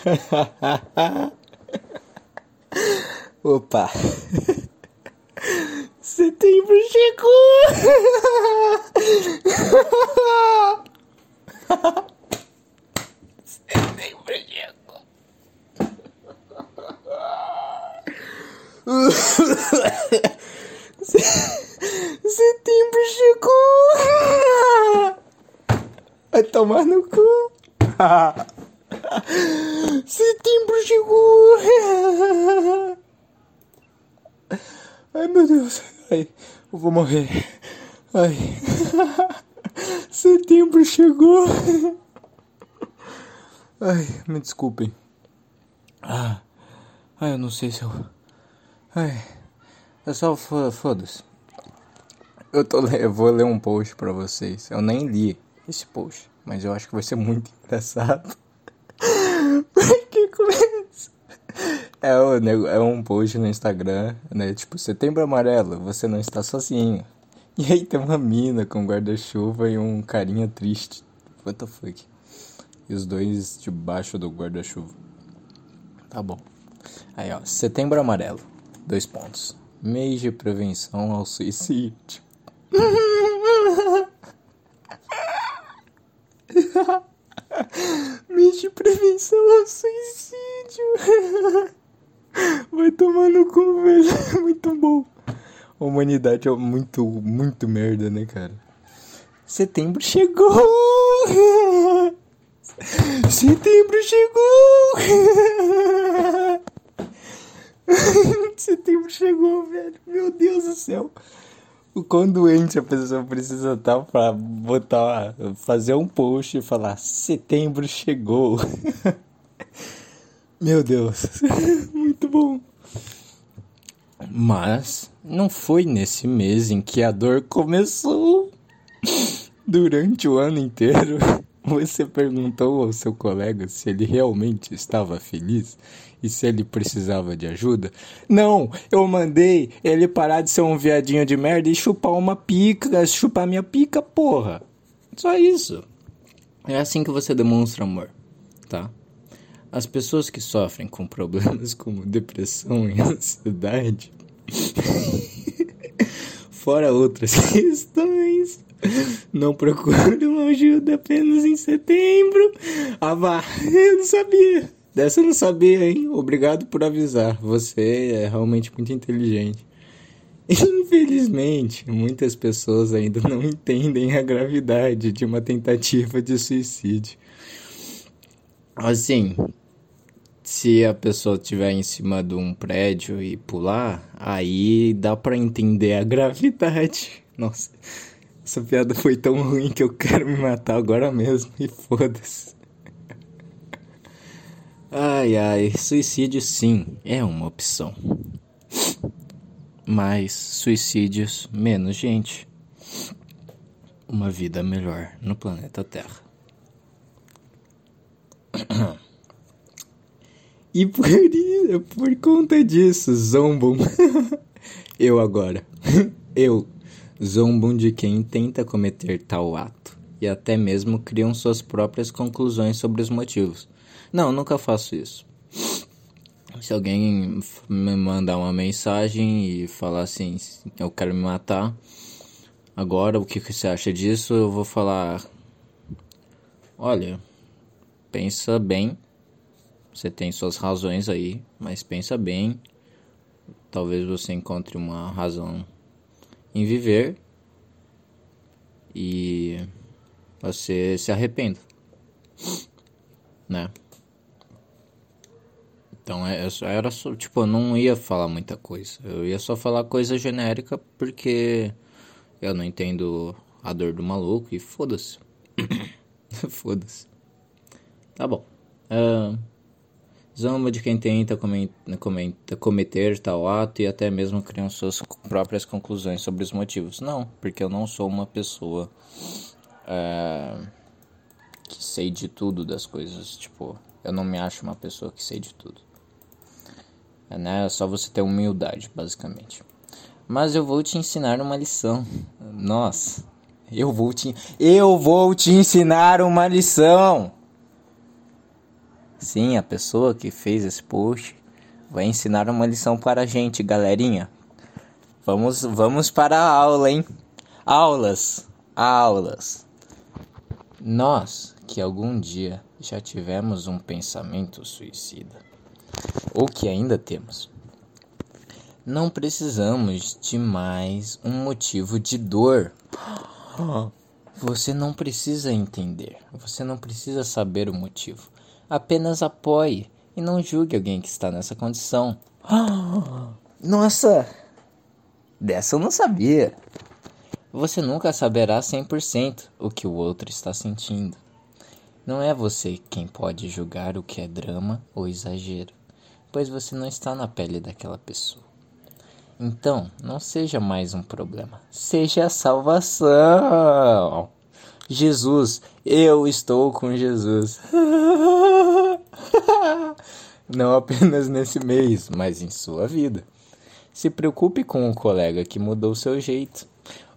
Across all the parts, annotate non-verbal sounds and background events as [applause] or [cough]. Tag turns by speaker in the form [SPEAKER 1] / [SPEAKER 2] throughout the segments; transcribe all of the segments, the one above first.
[SPEAKER 1] [laughs] Opa! Setembro chegou! Setembro chegou! Setembro chegou! Vai tomar no cu! Setembro chegou! [laughs] Ai meu Deus! Ai, eu vou morrer! Ai! [laughs] Setembro chegou! [laughs] Ai, me desculpem. Ah, ai, eu não sei se eu. Ai, é só foda-se. Eu, tô, eu vou ler um post pra vocês. Eu nem li esse post, mas eu acho que vai ser muito engraçado. que começa? É, é um post no Instagram, né? Tipo, setembro amarelo, você não está sozinho. E aí tem uma mina com guarda-chuva e um carinha triste. What the fuck? E os dois debaixo do guarda-chuva. Tá bom. Aí, ó. Setembro amarelo. Dois pontos. Mês de prevenção ao suicídio. [laughs] Mês de prevenção ao suicídio. [laughs] Vai tomar no cu, velho. [laughs] Muito bom. A humanidade é muito, muito merda, né, cara? Setembro chegou! [laughs] Setembro chegou! [laughs] Setembro chegou, velho. Meu Deus do céu. O quão doente a pessoa precisa estar tá pra botar, fazer um post e falar: Setembro chegou. Meu Deus, [laughs] muito bom. Mas não foi nesse mês em que a dor começou. Durante o ano inteiro, [laughs] você perguntou ao seu colega se ele realmente estava feliz e se ele precisava de ajuda? Não, eu mandei ele parar de ser um viadinho de merda e chupar uma pica, chupar minha pica, porra. Só isso. É assim que você demonstra amor, tá? As pessoas que sofrem com problemas como depressão e [laughs] ansiedade, [laughs] fora outras [laughs] questões, não procuram ajuda apenas em setembro. Ah, vá, eu não sabia. Dessa eu não sabia, hein? Obrigado por avisar. Você é realmente muito inteligente. Infelizmente, muitas pessoas ainda não entendem a gravidade de uma tentativa de suicídio. Assim, se a pessoa estiver em cima de um prédio e pular, aí dá para entender a [laughs] gravidade. Nossa, essa piada foi tão ruim que eu quero me matar agora mesmo e foda-se. Ai ai, suicídio sim é uma opção. Mas suicídios menos gente. Uma vida melhor no planeta Terra. [clears throat] E por, por conta disso, zombam. [laughs] eu agora. [laughs] eu zombam de quem tenta cometer tal ato. E até mesmo criam suas próprias conclusões sobre os motivos. Não, nunca faço isso. Se alguém me mandar uma mensagem e falar assim, eu quero me matar, agora o que você acha disso? Eu vou falar: olha, pensa bem você tem suas razões aí, mas pensa bem. Talvez você encontre uma razão em viver e você se arrependa, né? Então é, era só, tipo, eu não ia falar muita coisa. Eu ia só falar coisa genérica porque eu não entendo a dor do maluco e foda-se. [coughs] foda-se. Tá bom. Uh, Zomba de quem tenta cometer tal ato e até mesmo criam suas próprias conclusões sobre os motivos. Não, porque eu não sou uma pessoa é, que sei de tudo das coisas. Tipo, eu não me acho uma pessoa que sei de tudo. É, né? é só você ter humildade, basicamente. Mas eu vou te ensinar uma lição. Nossa, eu vou te, eu vou te ensinar uma lição. Sim, a pessoa que fez esse post vai ensinar uma lição para a gente, galerinha. Vamos, vamos para a aula, hein? Aulas, aulas. Nós que algum dia já tivemos um pensamento suicida, ou que ainda temos, não precisamos de mais um motivo de dor. [gasps] Você não precisa entender, você não precisa saber o motivo. Apenas apoie e não julgue alguém que está nessa condição. Nossa! Dessa eu não sabia. Você nunca saberá 100% o que o outro está sentindo. Não é você quem pode julgar o que é drama ou exagero, pois você não está na pele daquela pessoa. Então, não seja mais um problema, seja a salvação. Jesus, eu estou com Jesus. [laughs] Não apenas nesse mês, mas em sua vida. Se preocupe com o colega que mudou seu jeito.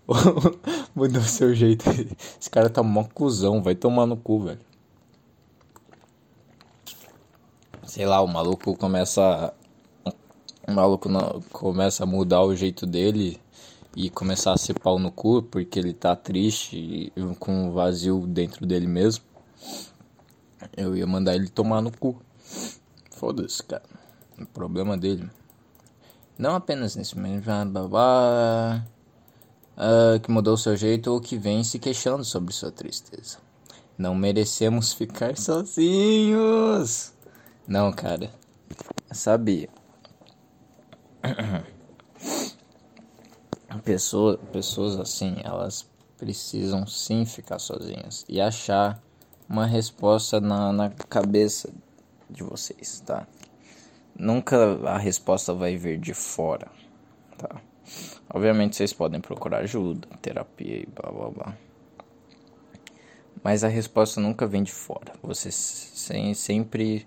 [SPEAKER 1] [laughs] Mudou seu jeito. Esse cara tá mó cuzão, vai tomar no cu, velho. Sei lá, o maluco começa. O maluco começa a mudar o jeito dele e começar a ser pau no cu porque ele tá triste e com um vazio dentro dele mesmo. Eu ia mandar ele tomar no cu. Foda-se, cara. O problema dele. Não apenas nesse mesmo. Blá, uh, que mudou seu jeito ou que vem se queixando sobre sua tristeza. Não merecemos ficar sozinhos. Não, cara. Sabe? [clears throat] Pessoa, pessoas assim, elas precisam sim ficar sozinhas e achar uma resposta na, na cabeça de vocês, tá? Nunca a resposta vai vir de fora, tá? Obviamente vocês podem procurar ajuda, terapia e blá blá blá. Mas a resposta nunca vem de fora. Você sempre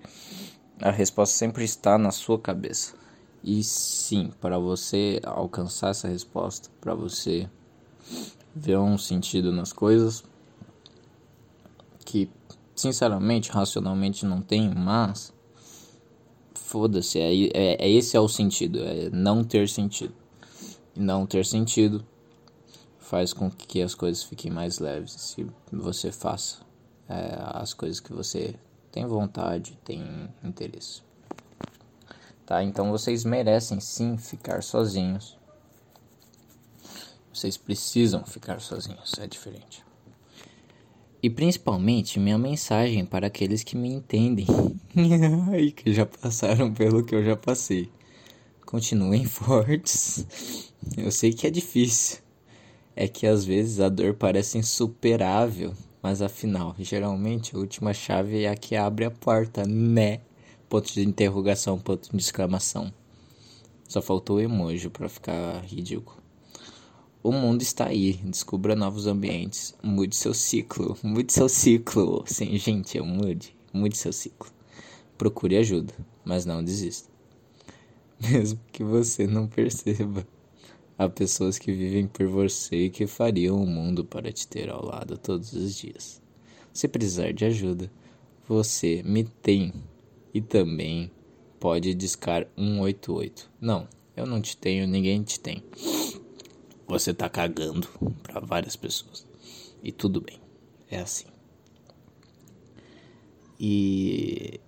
[SPEAKER 1] a resposta sempre está na sua cabeça. E sim, para você alcançar essa resposta, para você ver um sentido nas coisas que sinceramente, racionalmente não tem, mas foda-se, é, é, é, esse é o sentido, é não ter sentido não ter sentido faz com que as coisas fiquem mais leves se você faça é, as coisas que você tem vontade, tem interesse. Tá? Então vocês merecem sim ficar sozinhos. Vocês precisam ficar sozinhos, é diferente. E principalmente minha mensagem para aqueles que me entendem [laughs] e que já passaram pelo que eu já passei. Continuem [laughs] fortes. Eu sei que é difícil. É que às vezes a dor parece insuperável, mas afinal, geralmente a última chave é a que abre a porta, né? Ponto de interrogação, ponto de exclamação. Só faltou o emoji para ficar ridículo. O mundo está aí, descubra novos ambientes, mude seu ciclo, mude seu ciclo. Sim, gente, mude, mude seu ciclo. Procure ajuda, mas não desista. [laughs] mesmo que você não perceba. Há pessoas que vivem por você e que fariam o mundo para te ter ao lado todos os dias. Se precisar de ajuda, você me tem e também pode discar 188. Não, eu não te tenho, ninguém te tem. Você tá cagando para várias pessoas. E tudo bem. É assim. E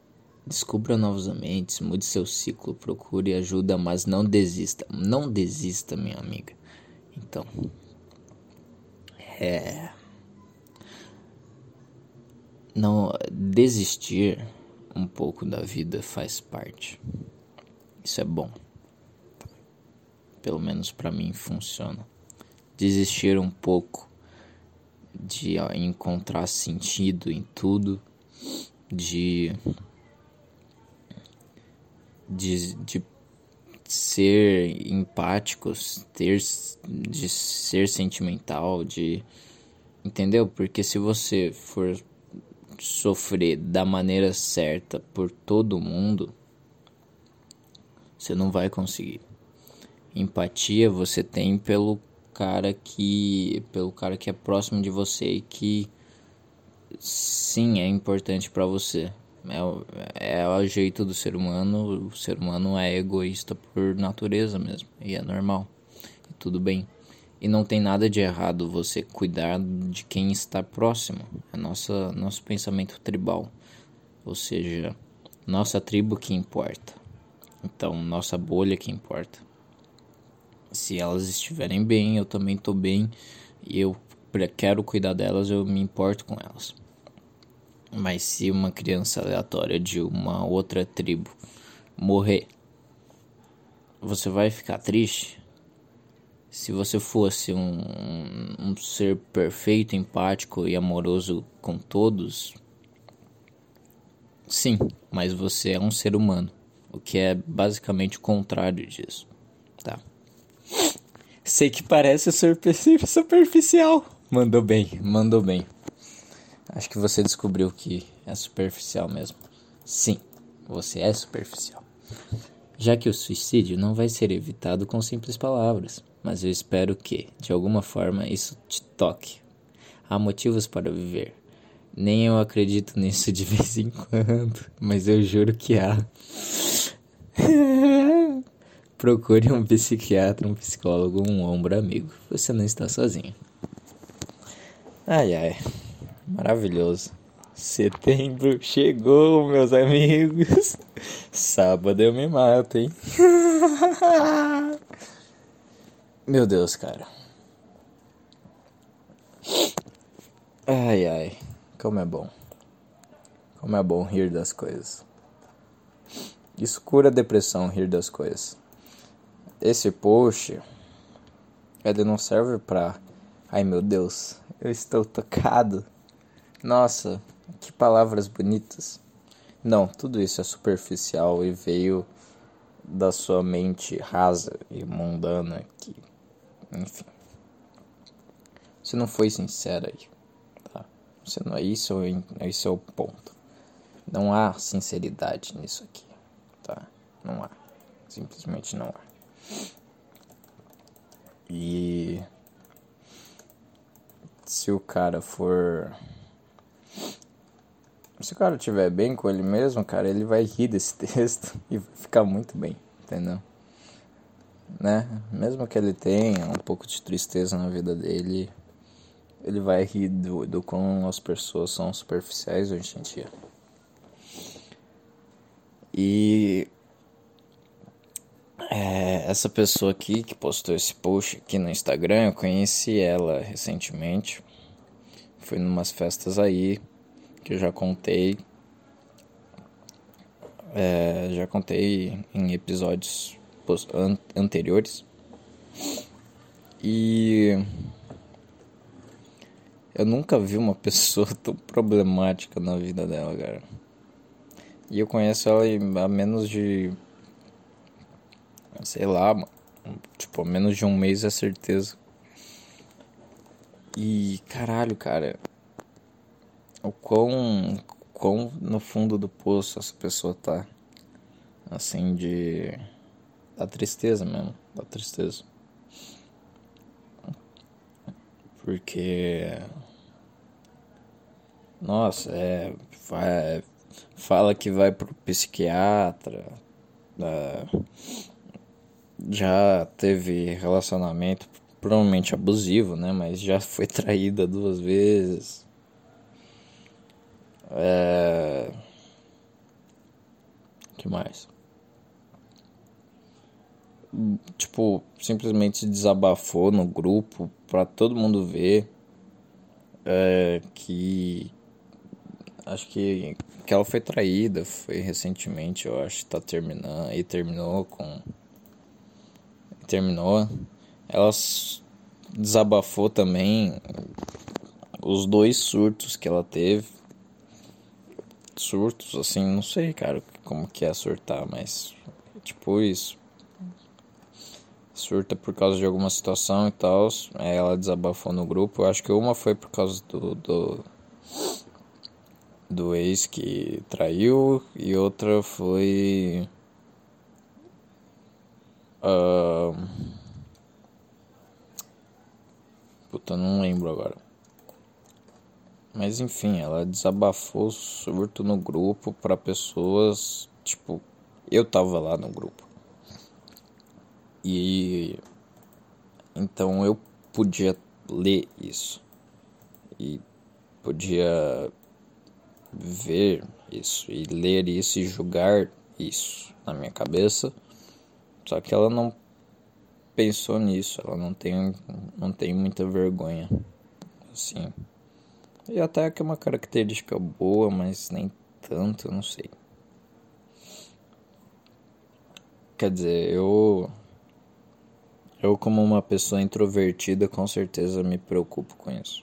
[SPEAKER 1] Descubra novos ambientes, mude seu ciclo, procure ajuda, mas não desista. Não desista, minha amiga. Então, é. Não desistir um pouco da vida faz parte. Isso é bom. Pelo menos para mim funciona. Desistir um pouco de encontrar sentido em tudo, de de, de ser empáticos, ter, de ser sentimental, de. Entendeu? Porque se você for sofrer da maneira certa por todo mundo, você não vai conseguir. Empatia você tem pelo cara que pelo cara que é próximo de você e que sim é importante para você, É, é o jeito do ser humano. O ser humano é egoísta por natureza mesmo. E é normal. E tudo bem. E não tem nada de errado você cuidar de quem está próximo. É nossa, nosso pensamento tribal. Ou seja, nossa tribo que importa. Então, nossa bolha que importa. Se elas estiverem bem, eu também estou bem. E eu quero cuidar delas, eu me importo com elas. Mas se uma criança aleatória de uma outra tribo morrer, você vai ficar triste? Se você fosse um, um ser perfeito, empático e amoroso com todos, sim, mas você é um ser humano, o que é basicamente o contrário disso, tá? Sei que parece superficial. Mandou bem, mandou bem. Acho que você descobriu que é superficial mesmo. Sim, você é superficial. Já que o suicídio não vai ser evitado com simples palavras, mas eu espero que, de alguma forma, isso te toque. Há motivos para viver. Nem eu acredito nisso de [laughs] vez em quando, mas eu juro que há. [laughs] Procure um psiquiatra, um psicólogo, um ombro amigo. Você não está sozinho. Ai ai. Maravilhoso. Setembro chegou, meus amigos. [laughs] Sábado eu me mato, hein? Meu Deus, cara. Ai, ai. Como é bom. Como é bom rir das coisas. Isso cura a depressão, rir das coisas. Esse post, ele não serve pra. Ai meu Deus, eu estou tocado. Nossa, que palavras bonitas. Não, tudo isso é superficial e veio da sua mente rasa e mundana que, enfim. Você não foi sincera aí, tá? Você não, isso, isso é o ponto. Não há sinceridade nisso aqui, tá? Não há. Simplesmente não há. E se o cara for. Se o cara estiver bem com ele mesmo, cara, ele vai rir desse [laughs] texto e vai ficar muito bem, entendeu? Né? Mesmo que ele tenha um pouco de tristeza na vida dele, ele vai rir do, do como as pessoas são superficiais hoje em dia. E é, essa pessoa aqui que postou esse post aqui no Instagram, eu conheci ela recentemente. Fui numas festas aí que eu já contei. É, já contei em episódios an anteriores. E eu nunca vi uma [laughs] pessoa tão problemática na vida dela, cara. E eu conheço ela há menos de sei lá. Tipo, menos de um mês é certeza. E caralho, cara. O quão, quão no fundo do poço essa pessoa tá. Assim, de. Da tristeza mesmo. Da tristeza. Porque. Nossa, é. Vai, fala que vai pro psiquiatra. É, já teve relacionamento provavelmente abusivo, né? Mas já foi [laughs] traída duas vezes. É... que mais? Tipo, simplesmente desabafou no grupo para todo mundo ver é, que acho que, que ela foi traída, foi recentemente, eu acho, tá terminando e terminou com terminou, ela desabafou também os dois surtos que ela teve. Surtos, assim, não sei, cara, como que é surtar, mas tipo isso. Surta por causa de alguma situação e tal. Aí ela desabafou no grupo. Eu acho que uma foi por causa do, do, do ex que traiu, e outra foi Uh... Puta, não lembro agora. Mas enfim, ela desabafou surto no grupo para pessoas, tipo, eu tava lá no grupo. E então eu podia ler isso. E podia ver isso e ler isso e julgar isso na minha cabeça. Só que ela não pensou nisso, ela não tem, não tem muita vergonha. Assim. E até que é uma característica boa, mas nem tanto, não sei. Quer dizer, eu. Eu, como uma pessoa introvertida, com certeza me preocupo com isso.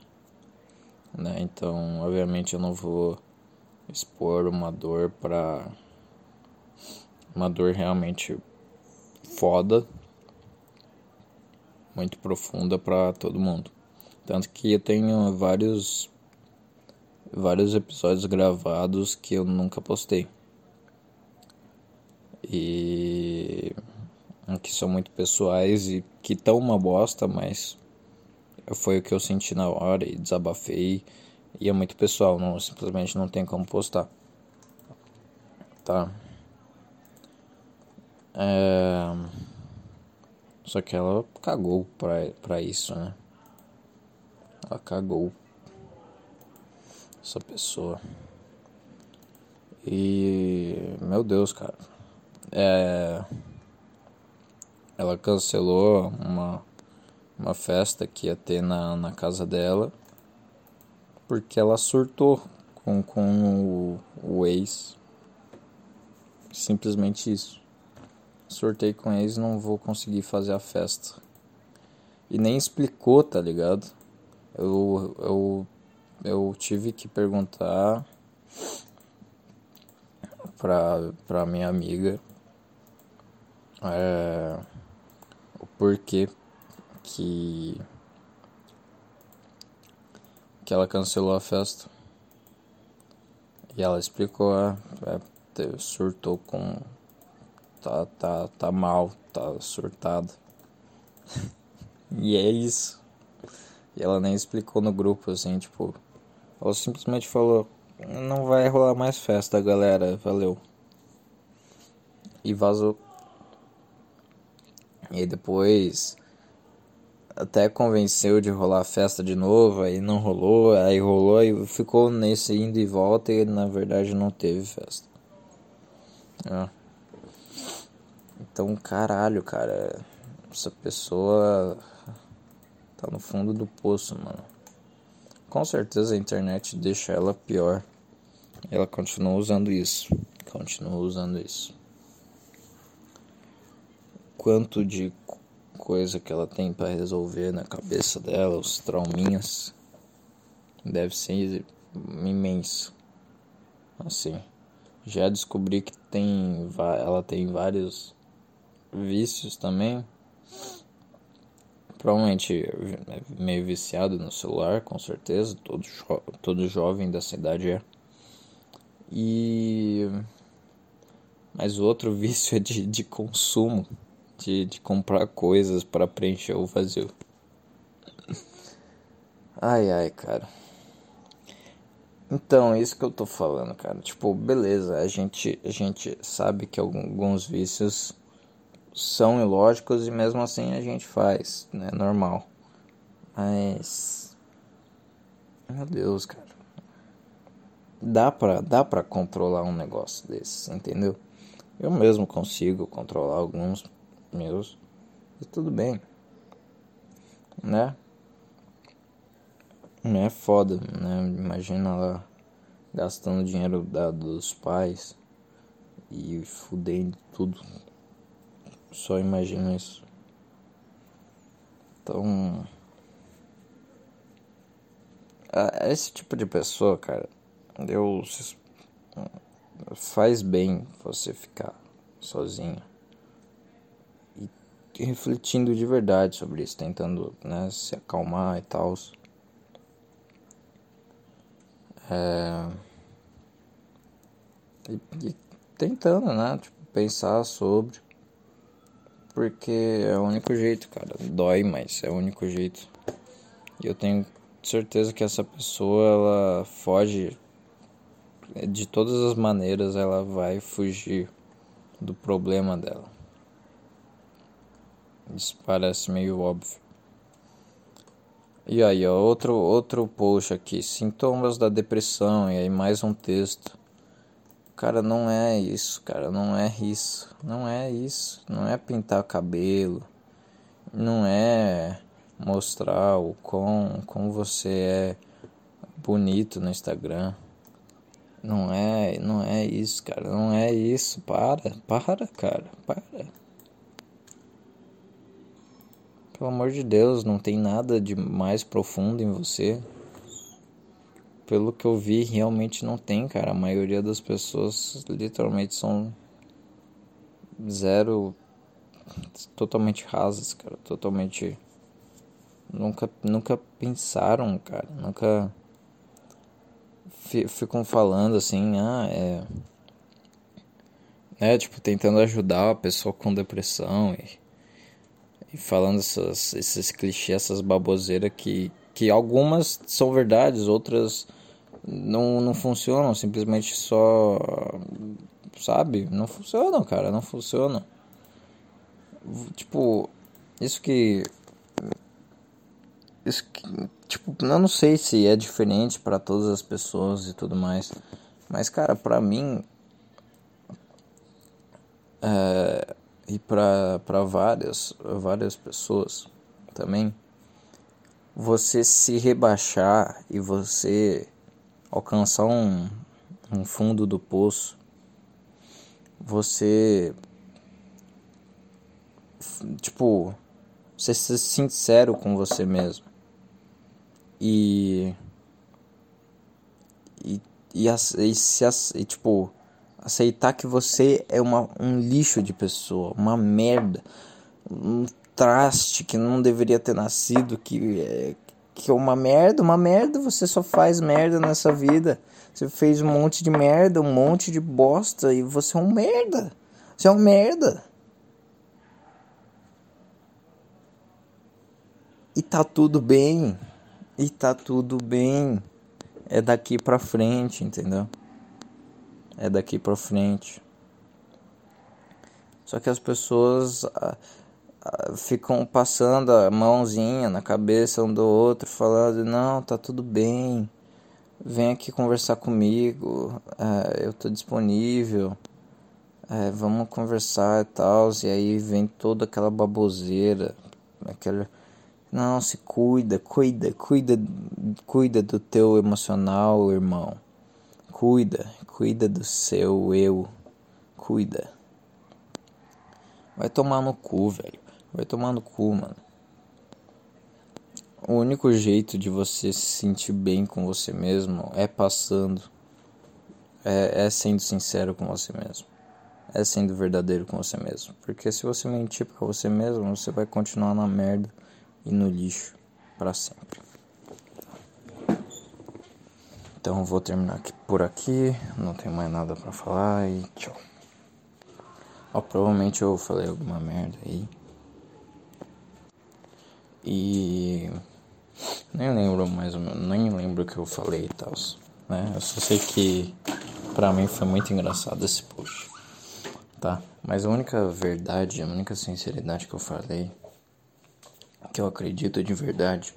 [SPEAKER 1] Né? Então, obviamente, eu não vou expor uma dor pra. Uma dor realmente foda, muito profunda para todo mundo. Tanto que eu tenho vários vários episódios gravados que eu nunca postei. E que são muito pessoais e que estão uma bosta, mas foi o que eu senti na hora e desabafei. E é muito pessoal, não, simplesmente não tem como postar. Tá? É... Só que ela cagou pra, pra isso, né? Ela cagou. Essa pessoa. E. Meu Deus, cara. É. Ela cancelou uma, uma festa que ia ter na, na casa dela. Porque ela surtou com, com o, o ex. Simplesmente isso sorteio com eles não vou conseguir fazer a festa. E nem explicou, tá ligado? Eu, eu, eu tive que perguntar pra, pra minha amiga é, o porquê que, que ela cancelou a festa. E ela explicou, é, é, surtou com tá, tá, tá mal, tá surtado. [laughs] e é isso. E ela nem explicou no grupo, assim, tipo. Ela simplesmente falou: Não vai rolar mais festa, galera, valeu. E vazou. E depois. Até convenceu de rolar festa de novo, aí não rolou, aí rolou e ficou nesse indo e volta e na verdade não teve festa. É. Então, caralho, cara. Essa pessoa tá no fundo do poço, mano. Com certeza a internet deixa ela pior. Ela continua usando isso. Continua usando isso. Quanto de coisa que ela tem para resolver na cabeça dela, os trauminhas, deve ser imenso. Assim, já descobri que tem, ela tem vários vícios também. Provavelmente é meio viciado no celular, com certeza. Todo, jo todo jovem da cidade é. E. Mas outro [laughs] vício é de, de consumo, de, de comprar coisas para preencher o vazio. Ai ai, cara. Então, é isso que eu tô falando, cara. Tipo, beleza, a gente, a gente sabe que alguns vícios são ilógicos e mesmo assim a gente faz, né? Normal. Mas. Meu Deus, cara. Dá pra, dá pra controlar um negócio desses, entendeu? Eu mesmo consigo controlar alguns meus. E tudo bem. Né? É foda, né? Imagina lá gastando dinheiro da, dos pais e fudendo tudo só imagina isso. Então. Esse tipo de pessoa, cara, Deus faz bem você ficar sozinho refletindo de verdade sobre isso, tentando né, se acalmar e tal. É... E, e, tentando, né, tipo, pensar sobre porque é o único jeito, cara. Dói, mas é o único jeito. E eu tenho certeza que essa pessoa ela foge de todas as maneiras ela vai fugir do problema dela. Isso parece meio óbvio. E aí, ó, outro, outro post aqui, sintomas da depressão, e aí mais um texto. Cara, não é isso, cara, não é isso, não é isso, não é pintar cabelo, não é mostrar o quão, como você é bonito no Instagram. Não é, não é isso, cara, não é isso, para, para, cara, para. Pelo amor de Deus, não tem nada de mais profundo em você. Pelo que eu vi, realmente não tem, cara. A maioria das pessoas literalmente são zero totalmente rasas, cara, totalmente nunca nunca pensaram, cara, nunca ficam falando assim, ah, é é, tipo, tentando ajudar a pessoa com depressão e falando essas, esses clichês, essas baboseiras que, que algumas são verdades, outras não, não funcionam, simplesmente só. Sabe? Não funcionam, cara, não funcionam. Tipo, isso que. Isso que. Tipo, eu não sei se é diferente para todas as pessoas e tudo mais. Mas, cara, pra mim. É, e para várias, várias pessoas também, você se rebaixar e você alcançar um, um fundo do poço, você tipo você ser sincero com você mesmo. E e, e, e, se, e tipo aceitar que você é uma, um lixo de pessoa, uma merda, um traste que não deveria ter nascido, que é, que é uma merda, uma merda, você só faz merda nessa vida. Você fez um monte de merda, um monte de bosta e você é um merda. Você é um merda. E tá tudo bem. E tá tudo bem. É daqui pra frente, entendeu? É daqui para frente. Só que as pessoas ah, ah, ficam passando a mãozinha na cabeça um do outro, falando: Não, tá tudo bem, vem aqui conversar comigo, é, eu tô disponível, é, vamos conversar e tal. E aí vem toda aquela baboseira, aquela. Não, se cuida, cuida, cuida, cuida do teu emocional, irmão. Cuida, cuida do seu eu. Cuida. Vai tomar no cu, velho. Vai tomar no cu, mano. O único jeito de você se sentir bem com você mesmo é passando. É, é sendo sincero com você mesmo. É sendo verdadeiro com você mesmo. Porque se você mentir pra você mesmo, você vai continuar na merda e no lixo para sempre. Então vou terminar aqui por aqui, não tenho mais nada para falar e tchau. Ó, provavelmente eu falei alguma merda aí. E nem lembro mais ou menos, nem lembro o que eu falei e tal, né? Eu só sei que pra mim foi muito engraçado esse post. Tá? Mas a única verdade, a única sinceridade que eu falei, que eu acredito de verdade,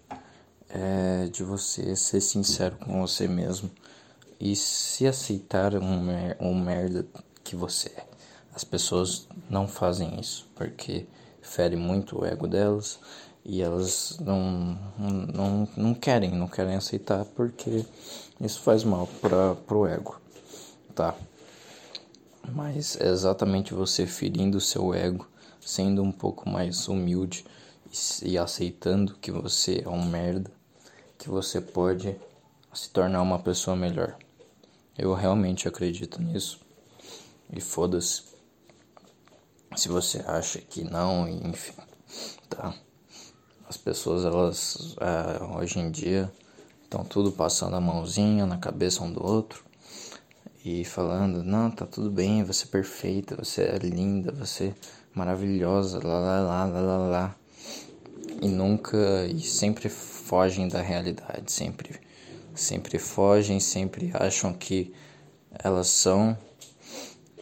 [SPEAKER 1] é de você ser sincero com você mesmo e se aceitar um, mer um merda que você é. As pessoas não fazem isso porque fere muito o ego delas e elas não, não, não querem, não querem aceitar porque isso faz mal para pro ego, tá? Mas é exatamente você ferindo o seu ego, sendo um pouco mais humilde e, e aceitando que você é um merda que você pode se tornar uma pessoa melhor. Eu realmente acredito nisso. E foda-se. Se você acha que não, enfim, tá? As pessoas, elas, é, hoje em dia, estão tudo passando a mãozinha na cabeça um do outro e falando: não, tá tudo bem, você é perfeita, você é linda, você é maravilhosa, lá, lá, lá, lá, lá. E nunca, e sempre fogem da realidade, sempre, sempre fogem, sempre acham que elas são,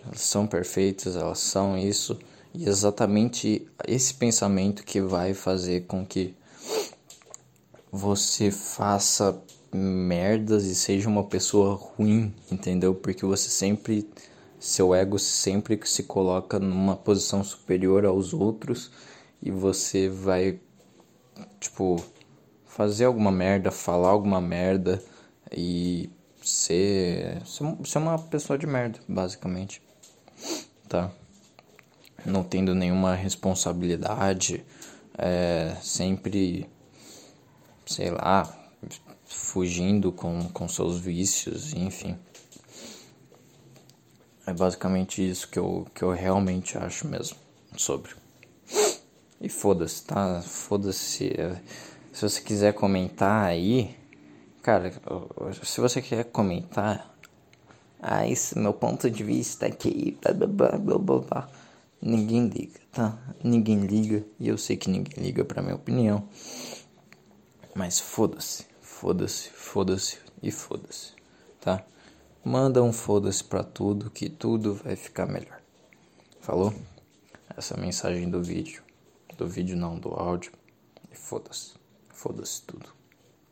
[SPEAKER 1] elas são perfeitas, elas são isso, e exatamente esse pensamento que vai fazer com que você faça merdas e seja uma pessoa ruim, entendeu? Porque você sempre seu ego sempre se coloca numa posição superior aos outros e você vai tipo fazer alguma merda, falar alguma merda e ser ser uma pessoa de merda, basicamente. Tá? Não tendo nenhuma responsabilidade, é, sempre sei lá, fugindo com, com seus vícios, enfim. É basicamente isso que eu, que eu realmente acho mesmo sobre. E foda-se, tá? Foda-se. Se você quiser comentar aí, cara, se você quer comentar, ah, esse meu ponto de vista aqui, blá blá blá blá blá. Ninguém liga, tá? Ninguém liga e eu sei que ninguém liga pra minha opinião. Mas foda-se, foda-se, foda-se e foda-se, tá? Manda um foda-se pra tudo que tudo vai ficar melhor. Falou? Essa é mensagem do vídeo. Do vídeo não, do áudio. E foda-se. Foda-se tudo.